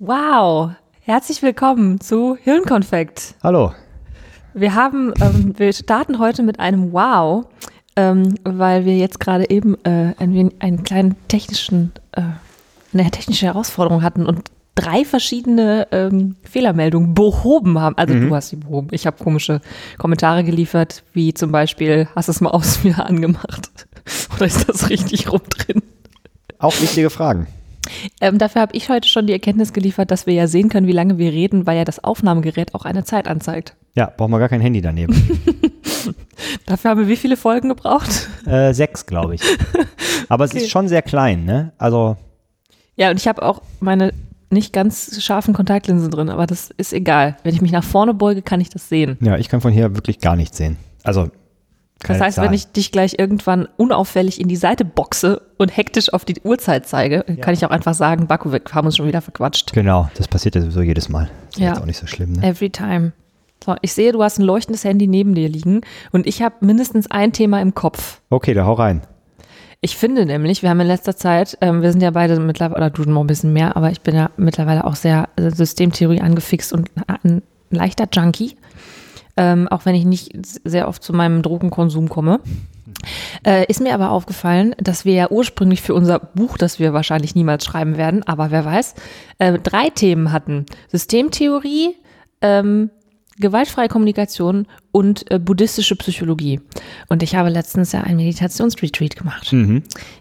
Wow, herzlich willkommen zu Hirnkonfekt. Hallo. Wir haben, ähm, wir starten heute mit einem Wow, ähm, weil wir jetzt gerade eben äh, ein, einen kleinen technischen, äh, eine technische Herausforderung hatten und drei verschiedene ähm, Fehlermeldungen behoben haben. Also Mhm. du hast sie behoben. Ich habe komische Kommentare geliefert, wie zum Beispiel, hast du es mal aus mir angemacht? Oder ist das richtig rum drin? Auch wichtige Fragen. Ähm, dafür habe ich heute schon die Erkenntnis geliefert, dass wir ja sehen können, wie lange wir reden, weil ja das Aufnahmegerät auch eine Zeit anzeigt. Ja, braucht man gar kein Handy daneben. Dafür haben wir wie viele Folgen gebraucht? äh, sechs, glaube ich. Aber es Okay. ist schon sehr klein, ne? Also, Ja, und ich habe auch meine nicht ganz scharfen Kontaktlinsen drin, aber das ist egal. Wenn ich mich nach vorne beuge, kann ich das sehen. ja, ich kann von hier wirklich gar nichts sehen. Also, Das keine heißt, wenn Zahlen. ich dich gleich irgendwann unauffällig in die Seite boxe und hektisch auf die Uhrzeit zeige, dann kann ich auch einfach sagen, Baku, wir haben uns schon wieder verquatscht. Genau, das passiert ja sowieso jedes Mal. Ist Ja. jetzt auch nicht so schlimm, ne? Every time. So, ich sehe, du hast ein leuchtendes Handy neben dir liegen und ich habe mindestens ein Thema im Kopf. Okay, da hau rein. Ich finde nämlich, wir haben in letzter Zeit, ähm, wir sind ja beide mittlerweile, oder du noch ein bisschen mehr, aber ich bin ja mittlerweile auch sehr äh, Systemtheorie angefixt und ein leichter Junkie. Ähm, auch wenn ich nicht sehr oft zu meinem Drogenkonsum komme. Äh, ist mir aber aufgefallen, dass wir ja ursprünglich für unser Buch, das wir wahrscheinlich niemals schreiben werden, aber wer weiß, äh, drei Themen hatten. Systemtheorie, ähm, gewaltfreie Kommunikation und äh, buddhistische Psychologie. Und ich habe letztens ja einen Meditationsretreat gemacht.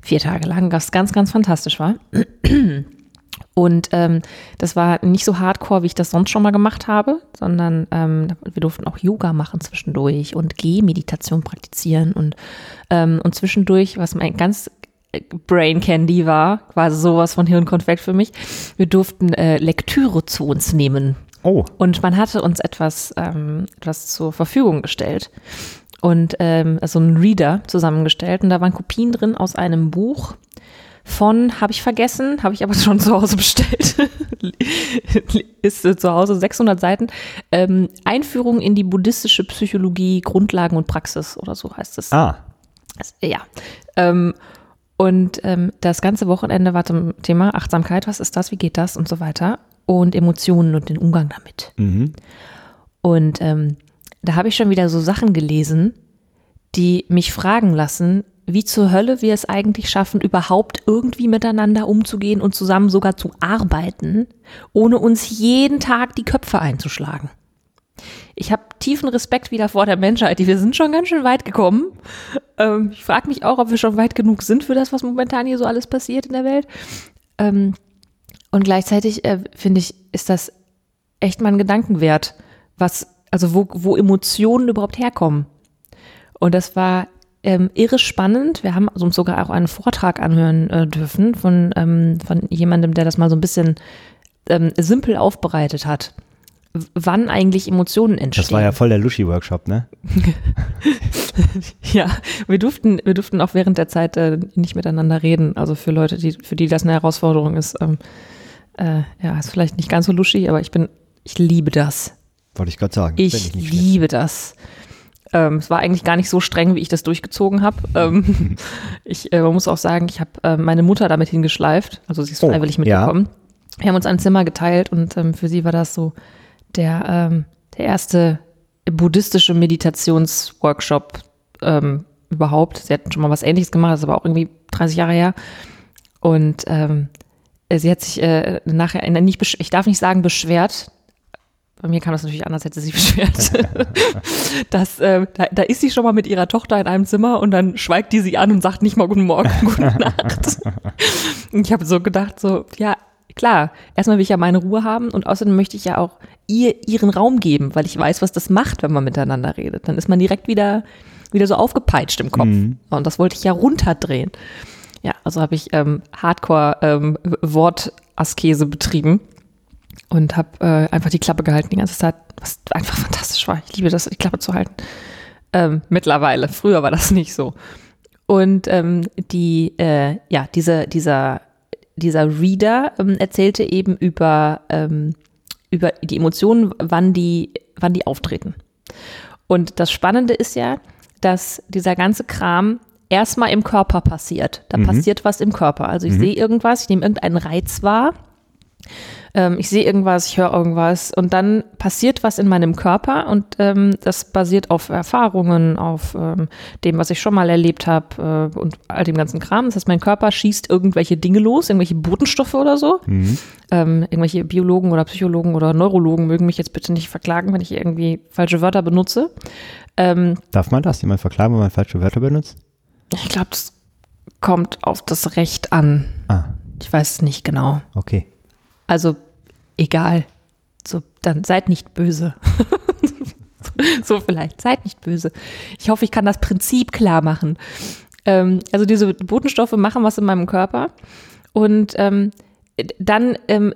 Vier Tage lang, was ganz, ganz fantastisch war. Und ähm, das war nicht so hardcore, wie ich das sonst schon mal gemacht habe, sondern ähm, wir durften auch Yoga machen zwischendurch und Gehmeditation praktizieren und, ähm, und zwischendurch, was mein ganz äh, Brain Candy war, quasi sowas von Hirnkonfekt für mich, wir durften äh, Lektüre zu uns nehmen. Oh, Und man hatte uns etwas, ähm, etwas zur Verfügung gestellt und ähm, so einen Reader zusammengestellt und da waren Kopien drin aus einem Buch von, habe ich vergessen, habe ich aber schon zu Hause bestellt, ist äh, zu Hause 600 Seiten, ähm, Einführung in die buddhistische Psychologie, Grundlagen und Praxis oder so heißt es. ah, Das- Ja. Ähm, und ähm, das ganze Wochenende war zum Thema Achtsamkeit, was ist das, wie geht das und so weiter. Und Emotionen und den Umgang damit. mhm. Und ähm, da habe ich schon wieder so Sachen gelesen, die mich fragen lassen, wie zur Hölle wir es eigentlich schaffen, überhaupt irgendwie miteinander umzugehen und zusammen sogar zu arbeiten, ohne uns jeden Tag die Köpfe einzuschlagen. Ich habe tiefen Respekt wieder vor der Menschheit. Wir sind schon ganz schön weit gekommen. Ähm, ich frage mich auch, ob wir schon weit genug sind für das, was momentan hier so alles passiert in der Welt. Ähm, und gleichzeitig äh, finde ich, ist das echt mal ein Gedanken wert, was, also wo, wo Emotionen überhaupt herkommen. Und das war ähm, irre spannend. Wir haben uns sogar auch einen Vortrag anhören äh, dürfen von, ähm, von jemandem, der das mal so ein bisschen ähm, simpel aufbereitet hat. W- Wann eigentlich Emotionen entstehen. Das war ja voll der Luschi-Workshop, ne? Ja, wir durften, wir durften auch während der Zeit äh, nicht miteinander reden. Also für Leute, die, für die das eine Herausforderung ist, ähm, äh, ja, ist vielleicht nicht ganz so luschi, aber ich bin, ich liebe das. Wollte ich gerade sagen. Ich schlecht. liebe das. Ähm, es war eigentlich gar nicht so streng, wie ich das durchgezogen habe. Ähm, ich äh, man muss auch sagen, ich habe äh, meine Mutter damit hingeschleift. Also sie ist Oh, freiwillig ja. mitgekommen. Wir haben uns ein Zimmer geteilt und ähm, für sie war das so der, ähm, der erste buddhistische Meditationsworkshop ähm, überhaupt. Sie hat schon mal was ähnliches gemacht, das ist aber auch irgendwie 30 Jahre her. Und ähm, sie hat sich äh, nachher, nicht, ich darf nicht sagen beschwert, bei mir kam das natürlich anders, hätte sie beschwert. das, äh, da, da ist sie schon mal mit ihrer Tochter in einem Zimmer und dann schweigt die sie an und sagt nicht mal Guten Morgen, Gute Nacht. Und ich habe so gedacht, so, ja, klar, erstmal will ich ja meine Ruhe haben und außerdem möchte ich ja auch ihr ihren Raum geben, weil ich weiß, was das macht, wenn man miteinander redet. Dann ist man direkt wieder, wieder so aufgepeitscht im Kopf. Und das wollte ich ja runterdrehen. Ja, also habe ich ähm, Hardcore ähm, Wortaskese betrieben und habe äh, einfach die Klappe gehalten die ganze Zeit, was einfach fantastisch war. Ich liebe das, die Klappe zu halten. Ähm, mittlerweile, früher war das nicht so. Und ähm, die, äh, ja, dieser, dieser, dieser Reader ähm, erzählte eben über, ähm, über die Emotionen, wann die, wann die auftreten. Und das Spannende ist ja, dass dieser ganze Kram erstmal im Körper passiert. Da passiert was im Körper. Also ich sehe irgendwas, ich nehme irgendeinen Reiz wahr Ähm, ich sehe irgendwas, ich höre irgendwas und dann passiert was in meinem Körper und ähm, das basiert auf Erfahrungen, auf ähm, dem, was ich schon mal erlebt habe äh, und all dem ganzen Kram. Das heißt, mein Körper schießt irgendwelche Dinge los, irgendwelche Botenstoffe oder so. Mhm. Ähm, irgendwelche Biologen oder Psychologen oder Neurologen mögen mich jetzt bitte nicht verklagen, wenn ich irgendwie falsche Wörter benutze. Ähm, Darf man das jemand verklagen, wenn man falsche Wörter benutzt? Ich glaube, das kommt auf das Recht an. Ah. Ich weiß es nicht genau. Okay. Also egal. So, dann seid nicht böse. so vielleicht, seid nicht böse. Ich hoffe, ich kann das Prinzip klar machen. Ähm, also diese Botenstoffe machen was in meinem Körper und ähm, dann ähm,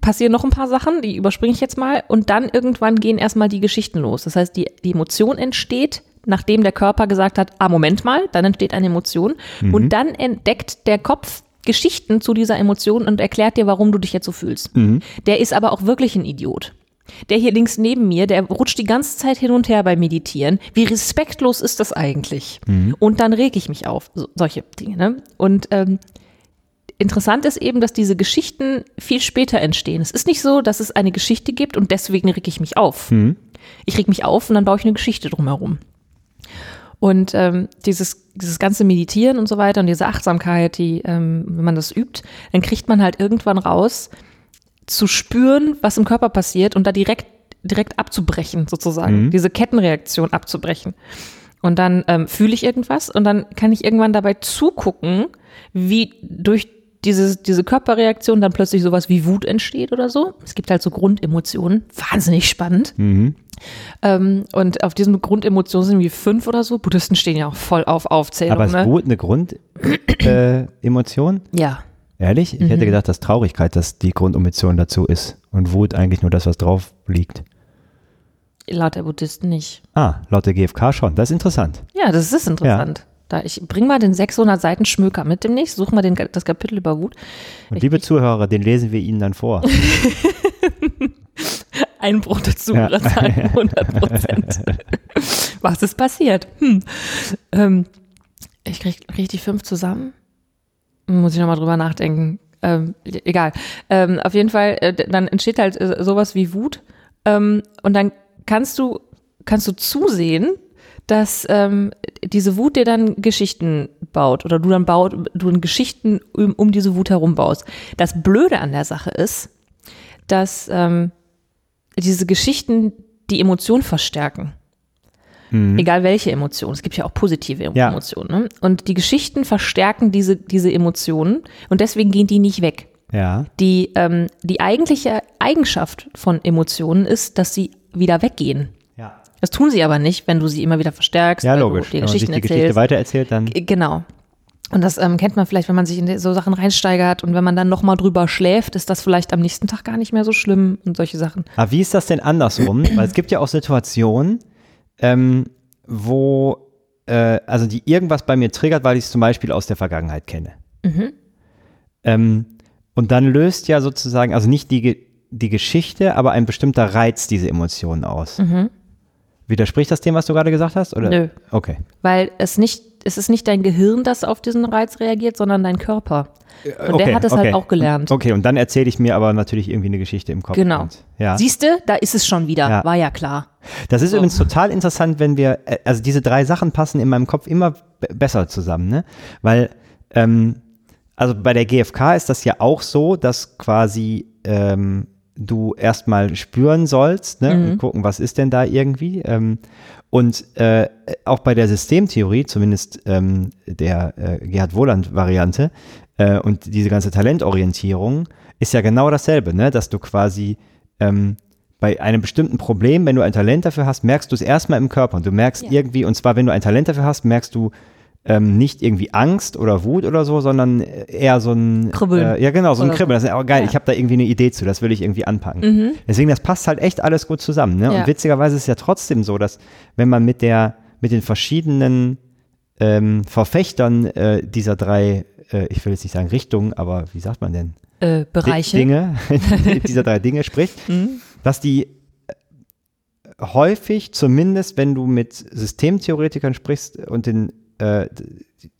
passieren noch ein paar Sachen, die überspringe ich jetzt mal und dann irgendwann gehen erstmal die Geschichten los. Das heißt, die, die Emotion entsteht, nachdem der Körper gesagt hat, ah, Moment mal, dann entsteht eine Emotion mhm. und dann entdeckt der Kopf Geschichten zu dieser Emotion und erklärt dir, warum du dich jetzt so fühlst. Mhm. Der ist aber auch wirklich ein Idiot. Der hier links neben mir, der rutscht die ganze Zeit hin und her beim Meditieren. Wie respektlos ist das eigentlich? Mhm. Und dann reg ich mich auf. So, solche Dinge. Ne? Und ähm, interessant ist eben, dass diese Geschichten viel später entstehen. Es ist nicht so, dass es eine Geschichte gibt und deswegen reg ich mich auf. Mhm. Ich reg mich auf und dann baue ich eine Geschichte drumherum. Und ähm, dieses, dieses ganze Meditieren und so weiter und diese Achtsamkeit, die, ähm, wenn man das übt, dann kriegt man halt irgendwann raus, zu spüren, was im Körper passiert und da direkt, direkt abzubrechen, sozusagen, mhm. diese Kettenreaktion abzubrechen. Und dann ähm, fühle ich irgendwas und dann kann ich irgendwann dabei zugucken, wie durch diese, diese Körperreaktion dann plötzlich sowas wie Wut entsteht oder so. Es gibt halt so Grundemotionen, wahnsinnig spannend. Mhm. Ähm, und auf diesen Grundemotionen sind wie fünf oder so. Buddhisten stehen ja auch voll auf Aufzählung. Aber ist ne? Wut eine Grundemotion? Äh, ja. Ehrlich? Ich mhm. hätte gedacht, dass Traurigkeit das die Grundemotion dazu ist und Wut eigentlich nur das, was drauf liegt. Laut der Buddhisten nicht. Ah, laut der GfK schon. Das ist interessant. Ja, das ist interessant. Da, ich bring mal den 600 Seiten Schmöker mit demnächst, such mal den, das Kapitel über Wut. Und ich, liebe Zuhörer, den lesen wir Ihnen dann vor. Einbruch der Zuhörerzahlen, ja. 100 Prozent. Was ist passiert? Hm. Ähm, ich krieg richtig fünf zusammen. Muss ich nochmal drüber nachdenken. Ähm, egal. Ähm, auf jeden Fall, äh, dann entsteht halt äh, sowas wie Wut. Ähm, und dann kannst du, kannst du zusehen, dass ähm, diese Wut dir dann Geschichten baut oder du dann baut, du dann Geschichten um, um diese Wut herum baust. Das Blöde an der Sache ist, dass ähm, diese Geschichten die Emotion verstärken. Mhm. Egal welche Emotion. Es gibt ja auch positive ja. Emotionen. Ne? Und die Geschichten verstärken diese, diese Emotionen und deswegen gehen die nicht weg. Ja. Die, ähm, die eigentliche Eigenschaft von Emotionen ist, dass sie wieder weggehen. Das tun sie aber nicht, wenn du sie immer wieder verstärkst. Ja, logisch. Die wenn man sich die Geschichte weitererzählt, dann. Genau. Und das ähm, kennt man vielleicht, wenn man sich in so Sachen reinsteigert und wenn man dann nochmal drüber schläft, ist das vielleicht am nächsten Tag gar nicht mehr so schlimm und solche Sachen. Aber wie ist das denn andersrum? Weil es gibt ja auch Situationen, ähm, wo, äh, also die irgendwas bei mir triggert, weil ich es zum Beispiel aus der Vergangenheit kenne. Mhm. Ähm, und dann löst ja sozusagen, also nicht die, die Geschichte, aber ein bestimmter Reiz diese Emotionen aus. Mhm. Widerspricht das dem, was du gerade gesagt hast? Oder? Nö. Okay. Weil es nicht, es ist nicht dein Gehirn, das auf diesen Reiz reagiert, sondern dein Körper. Und okay, der hat es halt okay. halt auch gelernt. Okay, und dann erzähle ich mir aber natürlich irgendwie eine Geschichte im Kopf. Genau. Und, ja. Siehst du, da ist es schon wieder. Ja. War ja klar. Das ist so. übrigens total interessant, wenn wir, äh, also diese drei Sachen passen in meinem Kopf immer besser zusammen, ne? Weil, ähm, also bei der GfK ist das ja auch so, dass quasi ähm, du erstmal spüren sollst ne? Mhm. und gucken, was ist denn da irgendwie. Ähm, und äh, auch bei der Systemtheorie, zumindest ähm, der äh, Gerhard Wohland-Variante äh, und diese ganze Talentorientierung, ist ja genau dasselbe, ne? dass du quasi ähm, bei einem bestimmten Problem, wenn du ein Talent dafür hast, merkst du es erstmal im Körper und du merkst ja. irgendwie, und zwar wenn du ein Talent dafür hast, merkst du ähm, nicht irgendwie Angst oder Wut oder so, sondern eher so ein Kribbeln. Äh, ja, genau, so ein Kribbeln. Das ist auch geil. Ja. Ich habe da irgendwie eine Idee zu, das will ich irgendwie anpacken. Mhm. Deswegen, das passt halt echt alles gut zusammen. Ne? Ja. Und witzigerweise ist es ja trotzdem so, dass wenn man mit der, mit den verschiedenen ähm, Verfechtern äh, dieser drei, äh, ich will jetzt nicht sagen Richtungen, aber wie sagt man denn? Äh, Bereiche. Dinge, dieser drei Dinge spricht, mhm. dass die äh, häufig, zumindest wenn du mit Systemtheoretikern sprichst und den äh,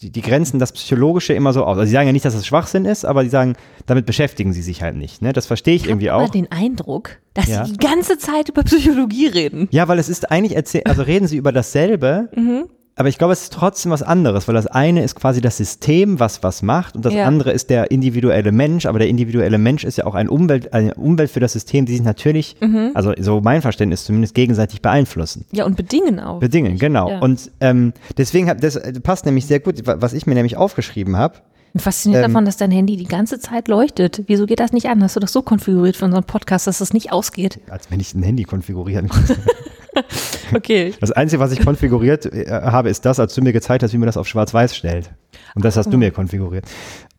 die, die grenzen das Psychologische immer so aus. Also sie sagen ja nicht, dass es Schwachsinn ist, aber sie sagen, damit beschäftigen sie sich halt nicht. Ne? Das verstehe ich, irgendwie habe auch. den Eindruck, dass Ja. sie die ganze Zeit über Psychologie reden. Ja, weil es ist eigentlich, also reden sie über dasselbe, Mhm. Aber ich glaube, es ist trotzdem was anderes, weil das eine ist quasi das System, was was macht und das Ja. andere ist der individuelle Mensch, aber der individuelle Mensch ist ja auch ein Umwelt, eine Umwelt für das System, die sich natürlich, Mhm. also so mein Verständnis zumindest, gegenseitig beeinflussen. Ja, und bedingen auch. Bedingen, genau. Ja. Und ähm, deswegen, hab, das äh, passt nämlich sehr gut, wa- was ich mir nämlich aufgeschrieben habe. Bin fasziniert Ähm, davon, dass dein Handy die ganze Zeit leuchtet. Wieso geht das nicht an? Hast du das so konfiguriert für unseren Podcast, dass das nicht ausgeht? Als wenn ich ein Handy konfigurieren könnte. Okay. Das Einzige, was ich konfiguriert äh, habe, ist das, als du mir gezeigt hast, wie man das auf Schwarz-Weiß stellt. Und das hast du mir konfiguriert.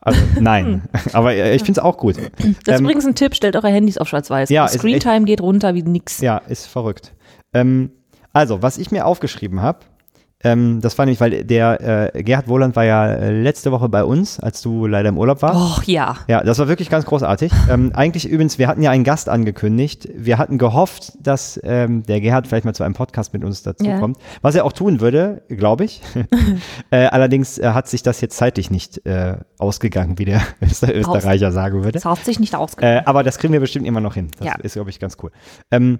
Also nein, aber äh, ich finde es auch gut. Das ist Ähm, übrigens ein Tipp, stellt eure Handys auf schwarz-weiß. Ja, Screentime geht runter wie nix. Ja, ist verrückt. Ähm, also, was ich mir aufgeschrieben habe, ähm, das war nämlich, weil der äh, Gerhard Wohland war ja äh, letzte Woche bei uns, als du leider im Urlaub warst. Och ja. Ja, das war wirklich ganz großartig. Ähm, eigentlich übrigens, wir hatten ja einen Gast angekündigt. Wir hatten gehofft, dass ähm, der Gerhard vielleicht mal zu einem Podcast mit uns dazukommt, was er auch tun würde, glaube ich. äh, allerdings äh, hat sich das jetzt zeitlich nicht äh, ausgegangen, wie der Öster Österreicher sagen würde. Das hat sich nicht ausgegangen. Äh, aber das kriegen wir bestimmt immer noch hin. Das Ja. ist, glaube ich, ganz cool. Ähm,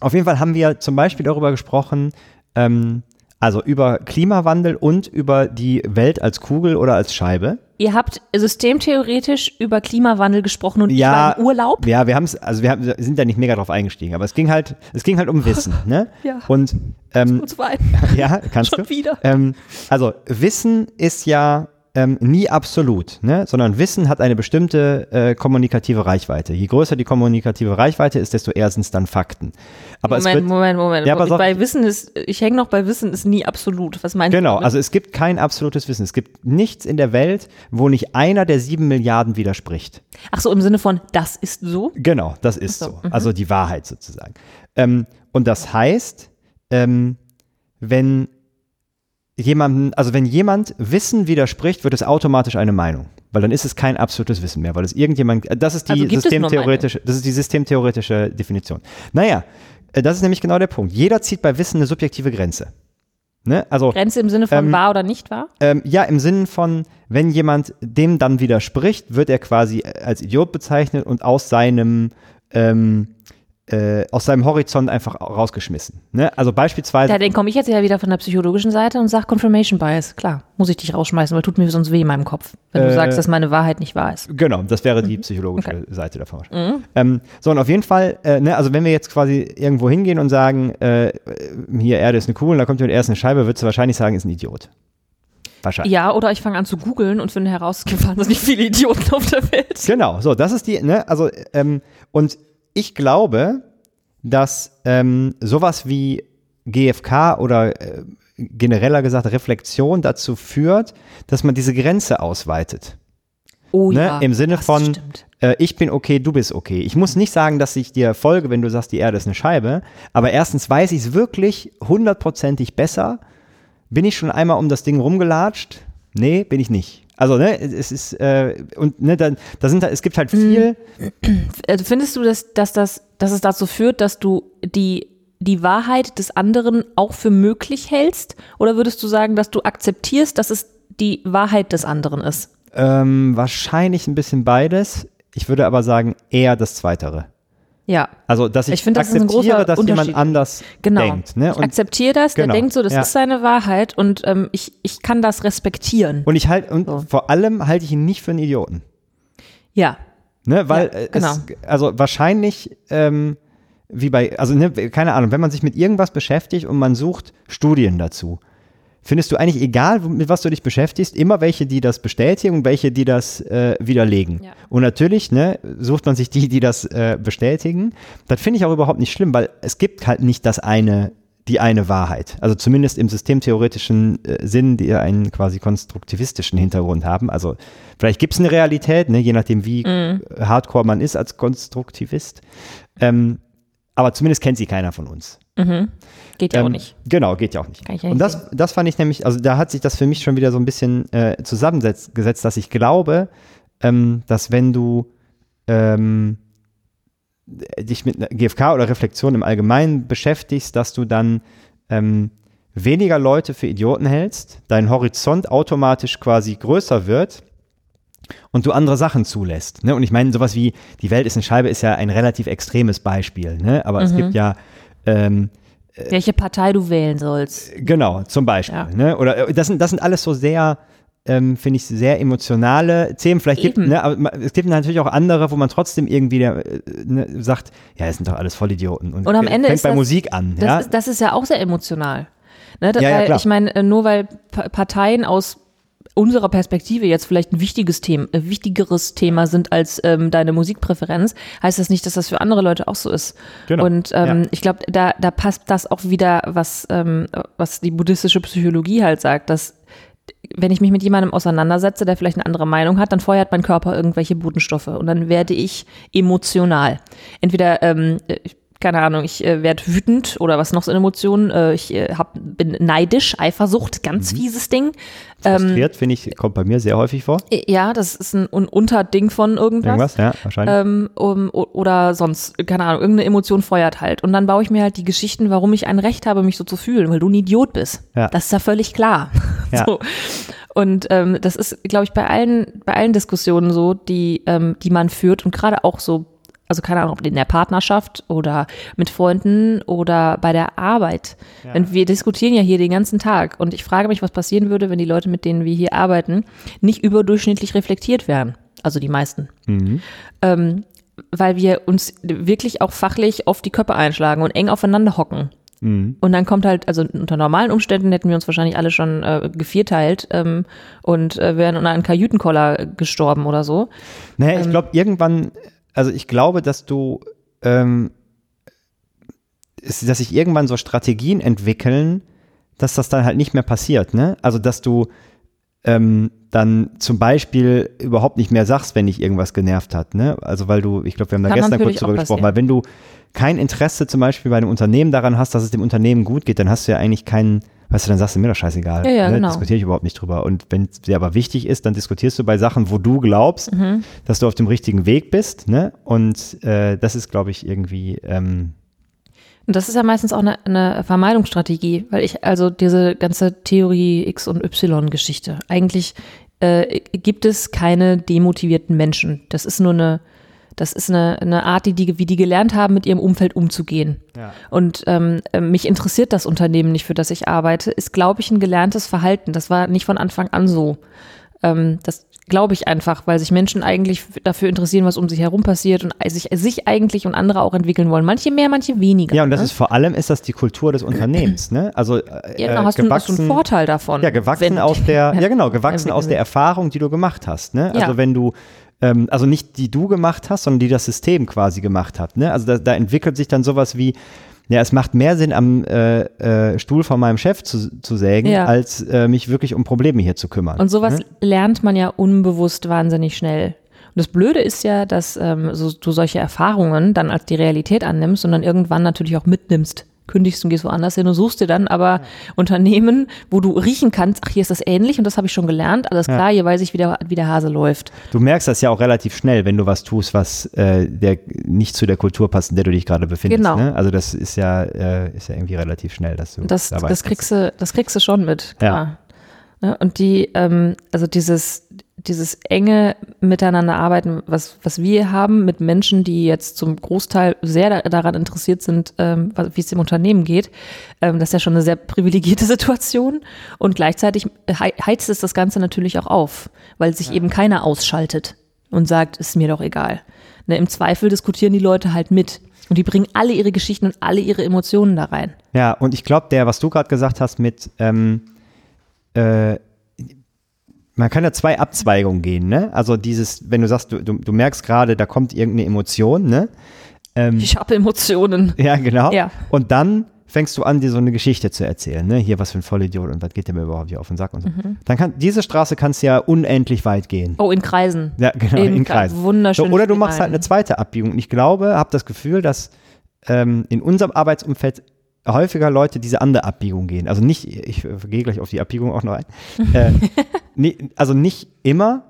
auf jeden Fall haben wir zum Beispiel darüber gesprochen, ähm, also über Klimawandel und über die Welt als Kugel oder als Scheibe. Ihr habt systemtheoretisch über Klimawandel gesprochen und Ja, Urlaub. Ja, wir haben es, also wir, haben, sind da nicht mega drauf eingestiegen, aber es ging halt, es ging halt um Wissen, ne? Ja. Und ähm, ja, kannst Schon du. wieder. Ähm, also Wissen ist ja ähm, nie absolut, ne? sondern Wissen hat eine bestimmte äh, kommunikative Reichweite. Je größer die kommunikative Reichweite ist, desto eher sind es dann Fakten. Aber es Moment, wird, Moment, Moment. Ja, auf. bei Wissen ist, ich hänge noch bei Wissen ist nie absolut. Was meinst Genau, du? also es gibt kein absolutes Wissen. Es gibt nichts in der Welt, wo nicht einer der sieben Milliarden widerspricht. Ach so, im Sinne von, das ist so? Genau, das ist so, so. Also die Wahrheit sozusagen. Ähm, und das heißt, ähm, wenn jemanden, also wenn jemand Wissen widerspricht, wird es automatisch eine Meinung. Weil dann ist es kein absolutes Wissen mehr, weil es irgendjemand, das ist die Also systemtheoretische, das ist die systemtheoretische Definition. Naja, äh, das ist nämlich genau der Punkt. Jeder zieht bei Wissen eine subjektive Grenze. Ne? Also Grenze im Sinne von Ähm, wahr oder nicht wahr? ähm, ja, im Sinne von, wenn jemand dem dann widerspricht, wird er quasi als Idiot bezeichnet und aus seinem ähm, äh, aus seinem Horizont einfach rausgeschmissen. Ne? Also beispielsweise, Ja, dann komme ich jetzt ja wieder von der psychologischen Seite und sage Confirmation Bias. Klar, muss ich dich rausschmeißen, weil tut mir sonst weh in meinem Kopf, wenn du Äh, sagst, dass meine Wahrheit nicht wahr ist. genau, das wäre Mhm. die psychologische Seite davon. Ähm, so, und auf jeden Fall, äh, ne, also wenn wir jetzt quasi irgendwo hingehen und sagen, äh, hier Erde ist eine Kugel, da kommt jemand, er ist eine Scheibe, würdest du wahrscheinlich sagen, ist ein Idiot. Wahrscheinlich. Ja, oder ich fange an zu googeln und finde heraus, es gibt wahnsinnig viele Idioten auf der Welt. Genau, so, das ist die, ne, also, ähm, und ich glaube, dass ähm, sowas wie GFK oder äh, genereller gesagt Reflexion dazu führt, dass man diese Grenze ausweitet. Oh Ne? ja. Im Sinne das von, äh, ich bin okay, du bist okay. Ich muss nicht sagen, dass ich dir folge, wenn du sagst, die Erde ist eine Scheibe, aber erstens weiß ich es wirklich hundertprozentig besser. Bin ich schon einmal um das Ding rumgelatscht? Nee, bin ich nicht. Also, ne, es ist, äh, und ne, da, da sind, es gibt halt viel, Also findest du, dass, dass, das, dass es dazu führt, dass du die, die Wahrheit des anderen auch für möglich hältst? Oder würdest du sagen, dass du akzeptierst, dass es die Wahrheit des anderen ist? Ähm, wahrscheinlich ein bisschen beides. Ich würde aber sagen, eher das Zweitere. Ja, Also, dass ich, Ich finde, das ist ein akzeptiere, dass jemand anders genau. denkt. Ne? ich Und, akzeptiere das, genau, der denkt so, das ja. ist seine Wahrheit und ähm, ich, ich kann das respektieren. und ich halt, und So. vor allem halte ich ihn nicht für einen Idioten. ja, Ne? Weil Ja, genau. es, also wahrscheinlich, ähm, wie bei, also ne, keine Ahnung, wenn man sich mit irgendwas beschäftigt und man sucht Studien dazu, findest du eigentlich egal, mit was du dich beschäftigst, immer welche, die das bestätigen und welche, die das äh, widerlegen. Ja. Und natürlich ne, sucht man sich die, die das äh, bestätigen. Das finde ich auch überhaupt nicht schlimm, weil es gibt halt nicht das eine, die eine Wahrheit. Also zumindest im systemtheoretischen äh, Sinn, die einen quasi konstruktivistischen Hintergrund haben. Also vielleicht gibt es eine Realität, ne, je nachdem wie Mhm. hardcore man ist als Konstruktivist. Ähm, aber zumindest kennt sie keiner von uns. Geht ja auch Ähm, nicht. Genau, geht ja auch nicht. Ja und das, das fand ich nämlich, also da hat sich das für mich schon wieder so ein bisschen äh, zusammengesetzt, dass ich glaube, ähm, dass wenn du ähm, dich mit GFK oder Reflexion im Allgemeinen beschäftigst, dass du dann ähm, weniger Leute für Idioten hältst, dein Horizont automatisch quasi größer wird und du andere Sachen zulässt. Ne? Und ich meine, sowas wie die Welt ist eine Scheibe ist ja ein relativ extremes Beispiel, ne? aber es gibt ja ähm, Welche Partei du wählen sollst. Genau, zum Beispiel. Ja. Ne? Oder äh, das sind, das sind alles so sehr, ähm, finde ich, sehr emotionale Themen. Vielleicht gibt Eben. ne, aber es gibt natürlich auch andere, wo man trotzdem irgendwie der, äh, ne, sagt, ja, das sind doch alles Vollidioten. Und, Und am Ende fängt ist bei das- Musik an. Das, ja? ist, das ist ja auch sehr emotional. Ne, das, Ja, ja, ich meine, äh, nur weil Pa- Parteien aus unserer Perspektive jetzt vielleicht ein wichtiges Thema, äh, wichtigeres Thema sind als ähm, deine Musikpräferenz, heißt das nicht, dass das für andere Leute auch so ist. Genau, Und ähm, ja. ich glaube, da, da passt das auch wieder, was, ähm, was die buddhistische Psychologie halt sagt, dass wenn ich mich mit jemandem auseinandersetze, der vielleicht eine andere Meinung hat, dann feuert mein Körper irgendwelche Botenstoffe und dann werde ich emotional. Entweder, ähm, ich- keine Ahnung, ich äh, werde wütend oder was noch so Emotionen, äh, ich äh, hab, bin neidisch, Eifersucht, ganz fieses Ding. Frustriert, finde ich, kommt bei mir sehr häufig vor. Ja, das ist ein Un Unterding von irgendwas. Irgendwas, ja, wahrscheinlich. Ähm, um, oder sonst, keine Ahnung, irgendeine Emotion feuert halt. Und dann baue ich mir halt die Geschichten, warum ich ein Recht habe, mich so zu fühlen, weil du ein Idiot bist. Ja. Das ist ja völlig klar. Ja. So. Und ähm, das ist, glaube ich, bei allen, bei allen Diskussionen so, die, ähm, die man führt und gerade auch so, also keine Ahnung, ob in der Partnerschaft oder mit Freunden oder bei der Arbeit. Denn wir diskutieren ja hier den ganzen Tag und ich frage mich, was passieren würde, wenn die Leute, mit denen wir hier arbeiten, nicht überdurchschnittlich reflektiert wären. Also die meisten ähm, weil wir uns wirklich auch fachlich auf die Köpfe einschlagen und eng aufeinander hocken. Und dann kommt halt, also unter normalen Umständen hätten wir uns wahrscheinlich alle schon äh, gevierteilt ähm, und äh, wären unter einem Kajütenkoller gestorben oder so. Naja, ähm, ich glaube, irgendwann, also ich glaube, dass du, ähm, ist, dass sich irgendwann so Strategien entwickeln, dass das dann halt nicht mehr passiert, ne? Also, dass du ähm, dann zum Beispiel überhaupt nicht mehr sagst, wenn dich irgendwas genervt hat, ne? Also, weil du, ich glaube, wir haben da gestern kurz drüber gesprochen, weil wenn du kein Interesse zum Beispiel bei einem Unternehmen daran hast, dass es dem Unternehmen gut geht, dann hast du ja eigentlich keinen, weißt du, dann sagst du mir doch scheißegal. Ja, ja, ne? genau. Diskutiere ich überhaupt nicht drüber. Und wenn es dir aber wichtig ist, dann diskutierst du bei Sachen, wo du glaubst, Mhm. dass du auf dem richtigen Weg bist, ne? Und äh, das ist, glaube ich, irgendwie, ähm, Und das ist ja meistens auch eine, eine Vermeidungsstrategie, weil ich, also diese ganze Theorie X und Y-Geschichte, eigentlich äh, gibt es keine demotivierten Menschen. Das ist nur eine, das ist eine, eine Art, die, die, wie die gelernt haben, mit ihrem Umfeld umzugehen. Ja. Und ähm, äh, mich interessiert das Unternehmen nicht, für das ich arbeite, ist, glaube ich, ein gelerntes Verhalten. Das war nicht von Anfang an so. Ähm, das glaube ich einfach, weil sich Menschen eigentlich dafür interessieren, was um sich herum passiert und sich, sich eigentlich und andere auch entwickeln wollen. Manche mehr, manche weniger. ja, und das ne? ist vor allem ist das die Kultur des Unternehmens, ne? Also äh, ja, dann hast, du, hast du einen Vorteil davon. Ja, gewachsen wenn- aus der, ja genau, gewachsen aus der Erfahrung, die du gemacht hast. Ne? Ja. Also wenn du, ähm, also nicht die du gemacht hast, sondern die das System quasi gemacht hat. Ne? Also da, da entwickelt sich dann sowas wie, ja, es macht mehr Sinn, am äh, äh, Stuhl von meinem Chef zu, zu sägen, Ja. als äh, mich wirklich um Probleme hier zu kümmern. Und sowas Ne? lernt man ja unbewusst wahnsinnig schnell. Und das Blöde ist ja, dass ähm, so, du solche Erfahrungen dann als die Realität annimmst und dann irgendwann natürlich auch mitnimmst. Kündigst und gehst woanders hin und suchst dir dann aber Unternehmen, wo du riechen kannst, ach, hier ist das ähnlich und das habe ich schon gelernt. Alles klar, hier weiß ich, wie der, wie der Hase läuft. Du merkst das ja auch relativ schnell, wenn du was tust, was äh, der, nicht zu der Kultur passt, in der du dich gerade befindest. Genau. Ne? Also das ist ja, äh, ist ja irgendwie relativ schnell, dass du Das, da weißt, das, kriegst du, das kriegst du schon mit, Ja. klar. Ne? Und die, ähm, also dieses, dieses enge Miteinander arbeiten, was, was wir haben mit Menschen, die jetzt zum Großteil sehr da, daran interessiert sind, ähm, wie es dem Unternehmen geht, ähm, das ist ja schon eine sehr privilegierte Situation. Und gleichzeitig hei- heizt es das Ganze natürlich auch auf, weil sich eben keiner ausschaltet und sagt, ist mir doch egal. Ne, Im Zweifel diskutieren die Leute halt mit. Und die bringen alle ihre Geschichten und alle ihre Emotionen da rein. Ja, und ich glaube, der, was du gerade gesagt hast mit, ähm, äh, man kann ja zwei Abzweigungen gehen, ne? Also dieses, wenn du sagst, du, du, du merkst gerade, da kommt irgendeine Emotion, ne? Ähm, Ich habe Emotionen. ja, genau. Ja. Und dann fängst du an, dir so eine Geschichte zu erzählen, ne? Hier, was für ein Vollidiot und was geht dir mir überhaupt hier auf den Sack und so. Mhm. Dann kann, diese Straße kannst du ja unendlich weit gehen. Oh, in Kreisen. Ja, genau, in Kreis. Kreis. Wunderschön So, oder du machst halt eine zweite Abbiegung. Und ich glaube, habe das Gefühl, dass ähm, in unserem Arbeitsumfeld häufiger Leute diese andere Abbiegung gehen. Also nicht, ich gehe gleich auf die Abbiegung auch noch ein. äh, nee, also nicht immer,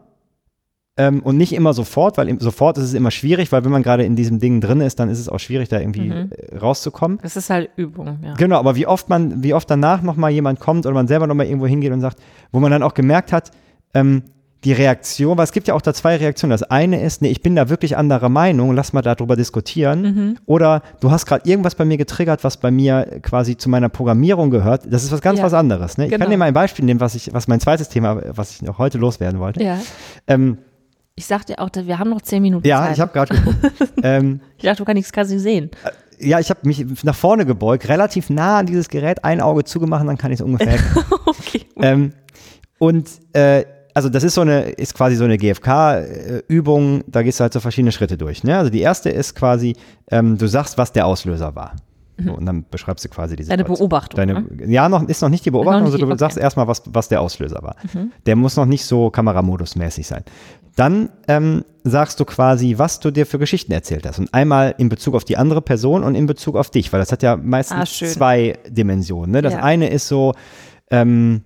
ähm, und nicht immer sofort, weil im, sofort ist es immer schwierig, weil wenn man gerade in diesem Ding drin ist, dann ist es auch schwierig, da irgendwie Mhm. äh, rauszukommen. Das ist halt Übung, ja. Genau, aber wie oft man, wie oft danach nochmal jemand kommt oder man selber nochmal irgendwo hingeht und sagt, wo man dann auch gemerkt hat, ähm, die Reaktion, weil es gibt ja auch da zwei Reaktionen. Das eine ist, nee, ich bin da wirklich anderer Meinung, lass mal darüber diskutieren. Mhm. Oder du hast gerade irgendwas bei mir getriggert, was bei mir quasi zu meiner Programmierung gehört. Das ist was ganz Ja, was anderes. Ne? Ich genau. kann dir mal ein Beispiel nehmen, was ich, was mein zweites Thema, was ich noch heute loswerden wollte. Ja. Ähm, Ich sagte auch, wir haben noch zehn Minuten ja, Zeit. ich habe gerade geguckt. ähm, ich dachte, du kannst nichts quasi sehen. ja, ich habe mich nach vorne gebeugt, relativ nah an dieses Gerät, ein Auge zugemacht, dann kann ich es ungefähr okay. ähm, und äh, also das ist so eine, ist quasi so eine GFK-Übung, da gehst du halt so verschiedene Schritte durch. Ne? Also die erste ist quasi, ähm, du sagst, was der Auslöser war. So, und dann beschreibst du quasi die Mhm. Deine. Beobachtung, Deine, ne? Ja, noch, ist noch nicht die Beobachtung, nicht also du sagst okay. Mhm. erstmal, was, was der Auslöser war. Der muss noch nicht so Kameramodus-mäßig sein. Dann ähm, sagst du quasi, was du dir für Geschichten erzählt hast. Und einmal in Bezug auf die andere Person und in Bezug auf dich, weil das hat ja meistens Ah, zwei Dimensionen. Ne? Das Ja. eine ist so, ähm,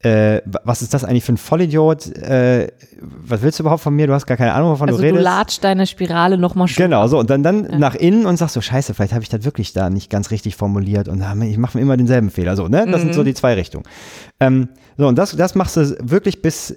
äh, was ist das eigentlich für ein Vollidiot? Äh, was willst du überhaupt von mir? Du hast gar keine Ahnung, wovon Also du du redest. latscht deine Spirale nochmal schön. Genau, so und dann, dann nach innen und sagst so, scheiße, vielleicht habe ich das wirklich da nicht ganz richtig formuliert und ich mache immer denselben Fehler. So, ne? Das sind Mhm. so die zwei Richtungen. Ähm, so, und das, das machst du wirklich bis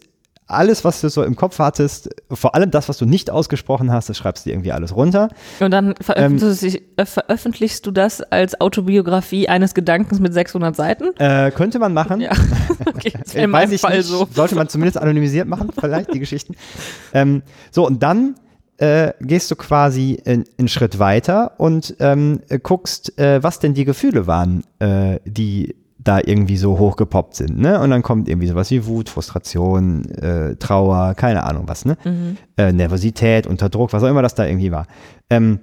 alles, was du so im Kopf hattest, vor allem das, was du nicht ausgesprochen hast, das schreibst du dir irgendwie alles runter. Und dann Ähm, veröffentlichst, äh, veröffentlichst du das als Autobiografie eines Gedankens mit 600 Seiten? Äh, könnte man machen. Ja. Okay, das in weiß meinem ich Fall nicht. so. Sollte man zumindest anonymisiert machen, vielleicht die Geschichten. Ähm, so, und dann äh, gehst du quasi in- einen Schritt weiter und ähm, äh, guckst, äh, was denn die Gefühle waren, äh, die da irgendwie so hochgepoppt sind. Ne? Und dann kommt irgendwie sowas wie Wut, Frustration, äh, Trauer, keine Ahnung was, ne? Äh, Nervosität, Unterdruck, was auch immer das da irgendwie war. Ähm,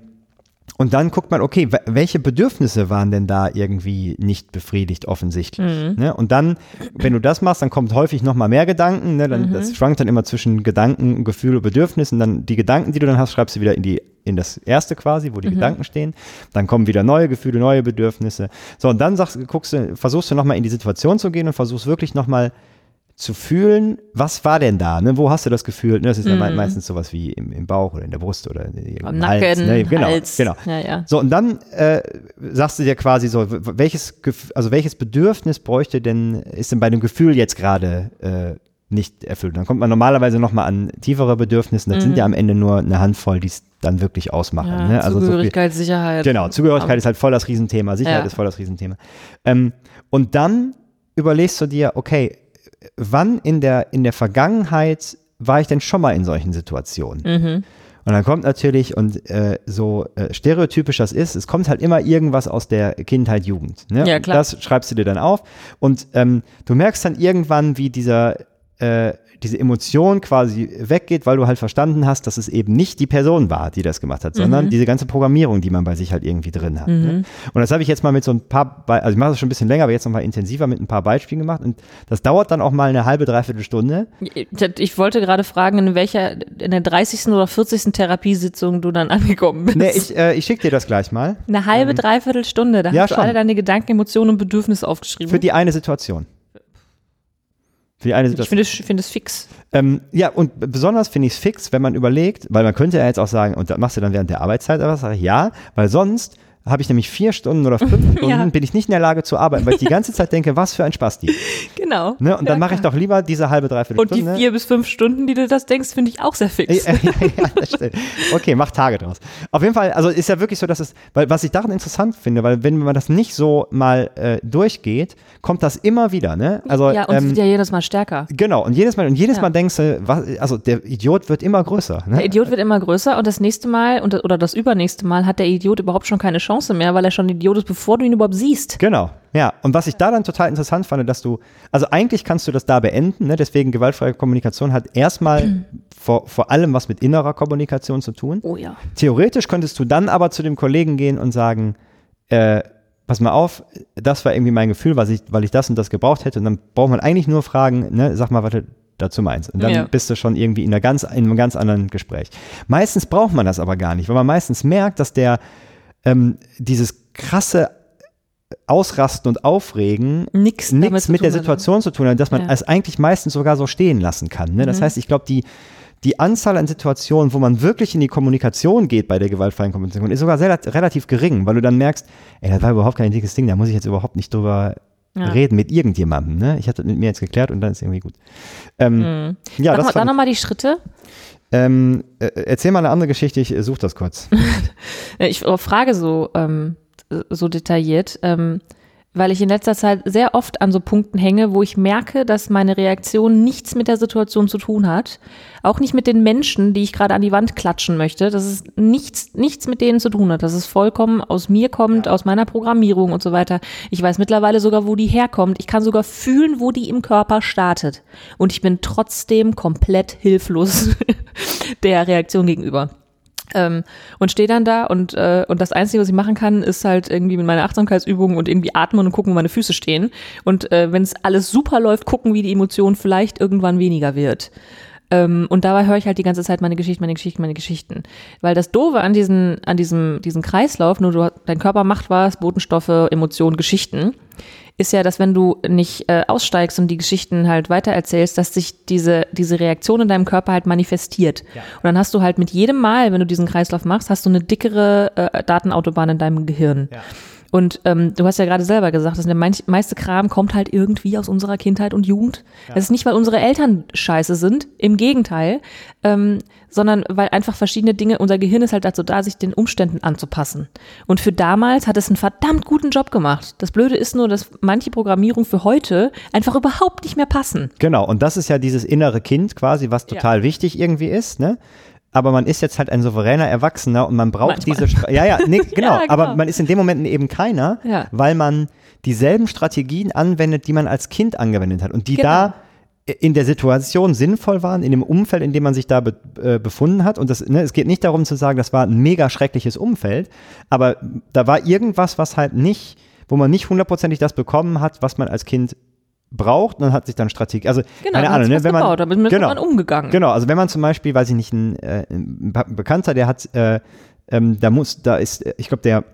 und dann guckt man, okay, we- welche Bedürfnisse waren denn da irgendwie nicht befriedigt offensichtlich? Ne? Und dann, wenn du das machst, dann kommt häufig noch mal mehr Gedanken. Ne? Dann, Das schwankt dann immer zwischen Gedanken, Gefühl und Bedürfnissen. Dann die Gedanken, die du dann hast, schreibst du wieder in die in das erste quasi, wo die Gedanken stehen. Dann kommen wieder neue Gefühle, neue Bedürfnisse. So und dann sagst, guckst du, versuchst du noch mal in die Situation zu gehen und versuchst wirklich noch mal zu fühlen, was war denn da? Ne? Wo hast du das Gefühl? Ne? Das ist ja me- meistens sowas wie im, im Bauch oder in der Brust oder im Am Nacken, Hals. Ne? Genau, Hals. genau. Ja, ja. So, und dann äh, sagst du dir quasi so, welches, also welches Bedürfnis bräuchte denn, ist denn bei dem Gefühl jetzt gerade äh, nicht erfüllt? Dann kommt man normalerweise nochmal an tiefere Bedürfnisse. Das sind ja am Ende nur eine Handvoll, die es dann wirklich ausmachen. ja ne? Also so viel, Zugehörigkeit, Sicherheit. Genau, Zugehörigkeit Aber- ist halt voll das Riesenthema, Sicherheit Ja. ist voll das Riesenthema. Ähm, und dann überlegst du dir, okay, wann in der, in der Vergangenheit war ich denn schon mal in solchen Situationen? Mhm. Und dann kommt natürlich, und äh, so äh, stereotypisch das ist, es kommt halt immer irgendwas aus der Kindheit, Jugend. Ne? Ja, Und klar. Das schreibst du dir dann auf. Und ähm, du merkst dann irgendwann, wie dieser, äh, diese Emotion quasi weggeht, weil du halt verstanden hast, dass es eben nicht die Person war, die das gemacht hat, sondern Mhm. diese ganze Programmierung, die man bei sich halt irgendwie drin hat. Ne? Und das habe ich jetzt mal mit so ein paar, Be also ich mache das schon ein bisschen länger, aber jetzt noch mal intensiver mit ein paar Beispielen gemacht. Und das dauert dann auch mal eine halbe, dreiviertel Stunde. Ich wollte gerade fragen, in welcher, in der 30. oder 40. Therapiesitzung du dann angekommen bist. Nee, ich, äh, ich schicke dir das gleich mal. Eine halbe, dreiviertel Stunde, da Ja, hast du schon. alle deine Gedanken, Emotionen und Bedürfnisse aufgeschrieben. Für die eine Situation. Für die eine ich finde es ich finde es fix. Ähm, ja, und besonders finde ich es fix, wenn man überlegt, weil man könnte ja jetzt auch sagen, und das machst du dann während der Arbeitszeit, aber sage ich ja, weil sonst habe ich nämlich vier Stunden oder fünf Stunden, Ja. bin ich nicht in der Lage zu arbeiten, weil ich die ganze Zeit denke, was für ein Spasti. Genau. Ne? Und dann Ja, mache ich doch lieber diese halbe, dreiviertel Und die Stunde. vier bis fünf Stunden, die du das denkst, finde ich auch sehr fix. Ja, ja. Okay, mach Tage draus. Auf jeden Fall, also ist ja wirklich so, dass es, weil was ich daran interessant finde, weil wenn man das nicht so mal äh, durchgeht, kommt das immer wieder, ne? Also ja, und es ähm, wird ja jedes Mal stärker. genau und jedes Mal und jedes. Mal denkst du, was, also der Idiot wird immer größer, ne? Der Idiot wird immer größer und das nächste Mal und, oder das übernächste Mal hat der Idiot überhaupt schon keine Chance mehr, weil er schon Idiot ist, bevor du ihn überhaupt siehst. Genau, ja. Und was ich da dann total interessant fand, dass du, also eigentlich kannst du das da beenden, ne? deswegen gewaltfreie Kommunikation hat erstmal vor, vor allem was mit innerer Kommunikation zu tun. Oh ja. Theoretisch könntest du dann aber zu dem Kollegen gehen und sagen, äh, pass mal auf, das war irgendwie mein Gefühl, was ich, weil ich das und das gebraucht hätte. Und dann braucht man eigentlich nur fragen, ne, sag mal, was du dazu meinst. Und dann Ja. bist du schon irgendwie in, einer ganz, in einem ganz anderen Gespräch. Meistens braucht man das aber gar nicht, weil man meistens merkt, dass der ähm, dieses krasse Ausrasten und Aufregen nichts mit der hat. Situation zu tun hat, dass man Ja. es eigentlich meistens sogar so stehen lassen kann. Ne? Das Mhm. heißt, ich glaube, die, die Anzahl an Situationen, wo man wirklich in die Kommunikation geht bei der gewaltfreien Kommunikation, ist sogar sehr, relativ gering, weil du dann merkst, ey, das war überhaupt kein dickes Ding, da muss ich jetzt überhaupt nicht drüber Ja. reden mit irgendjemandem. Ne? Ich hatte das mit mir jetzt geklärt und dann ist irgendwie gut. Ähm, Mhm. Ja, Sag das mal, dann nochmal die Schritte. Ähm, äh, erzähl mal eine andere Geschichte, ich äh, suche das kurz. Äh, Ich frage so, ähm, so detailliert, ähm, weil ich in letzter Zeit sehr oft an so Punkten hänge, wo ich merke, dass meine Reaktion nichts mit der Situation zu tun hat. Auch nicht mit den Menschen, die ich gerade an die Wand klatschen möchte. Dass es nichts, nichts mit denen zu tun hat. Dass es vollkommen aus mir kommt, aus meiner Programmierung und so weiter. Ich weiß mittlerweile sogar, wo die herkommt. Ich kann sogar fühlen, wo die im Körper startet. Und ich bin trotzdem komplett hilflos der Reaktion gegenüber. Ähm, und stehe dann da und, äh, und das Einzige, was ich machen kann, ist halt irgendwie mit meiner Achtsamkeitsübung und irgendwie atmen und gucken, wo meine Füße stehen. Und äh, wenn es alles super läuft, gucken, wie die Emotion vielleicht irgendwann weniger wird. Ähm, und dabei höre ich halt die ganze Zeit meine Geschichten, meine Geschichten, meine Geschichten. Weil das Doofe an, diesen, an diesem, diesem Kreislauf, nur du, dein Körper macht was, Botenstoffe, Emotionen, Geschichten, ist ja, dass wenn du nicht äh, aussteigst und die Geschichten halt weitererzählst, dass sich diese, diese Reaktion in deinem Körper halt manifestiert. Und dann hast du halt mit jedem Mal, wenn du diesen Kreislauf machst, hast du eine dickere äh, Datenautobahn in deinem Gehirn. Und ähm, du hast ja gerade selber gesagt, dass der mei- meiste Kram kommt halt irgendwie aus unserer Kindheit und Jugend. Das ist nicht, weil unsere Eltern scheiße sind, im Gegenteil, ähm, sondern weil einfach verschiedene Dinge, unser Gehirn ist halt dazu da, sich den Umständen anzupassen. Und für damals hat es einen verdammt guten Job gemacht. Das Blöde ist nur, dass manche Programmierung für heute einfach überhaupt nicht mehr passen. Genau, und das ist ja dieses innere Kind quasi, was total wichtig irgendwie ist, ne? Aber man ist jetzt halt ein souveräner Erwachsener und man braucht Manchmal. diese, Stra ja, ja, nee, genau, genau. aber man ist in dem Moment eben keiner, Ja. weil man dieselben Strategien anwendet, die man als Kind angewendet hat und die Genau. da in der Situation sinnvoll waren, in dem Umfeld, in dem man sich da be äh, befunden hat. Und das, ne, es geht nicht darum zu sagen, das war ein mega schreckliches Umfeld, aber da war irgendwas, was halt nicht, wo man nicht hundertprozentig das bekommen hat, was man als Kind braucht und dann hat sich dann Strategie, also Genau, keine Ahnung, ne, wenn man, gebaut, damit genau, man umgegangen. Genau, also wenn man zum Beispiel, weiß ich nicht, ein, äh, ein Be- Bekannter, der hat, äh, ähm, da muss, da ist, äh, ich glaube, der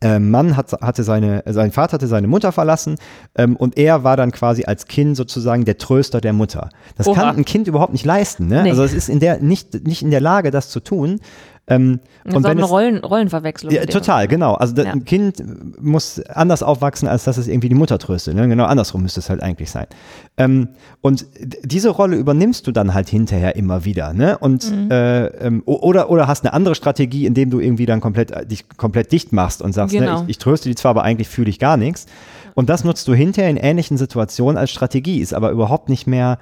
äh, Mann hat, hatte seine, sein Vater hatte seine Mutter verlassen ähm, und er war dann quasi als Kind sozusagen der Tröster der Mutter. Das Oha. kann ein Kind überhaupt nicht leisten, ne? Nee. Also es ist in der nicht nicht in der Lage, das zu tun. Ähm, Das und wenn eine es, Rollen, Rollenverwechslung. ja, total, genau. Also Ja. ein Kind muss anders aufwachsen, als dass es irgendwie die Mutter tröstet. Ne? Genau andersrum müsste es halt eigentlich sein. Ähm, und diese Rolle übernimmst du dann halt hinterher immer wieder. Ne? Und Mhm. äh, ähm, oder oder hast eine andere Strategie, indem du irgendwie dann komplett äh, dich komplett dicht machst und sagst, Genau. ne, ich, ich tröste die zwar, aber eigentlich fühle ich gar nichts. Und das nutzt du hinterher in ähnlichen Situationen als Strategie, ist aber überhaupt nicht mehr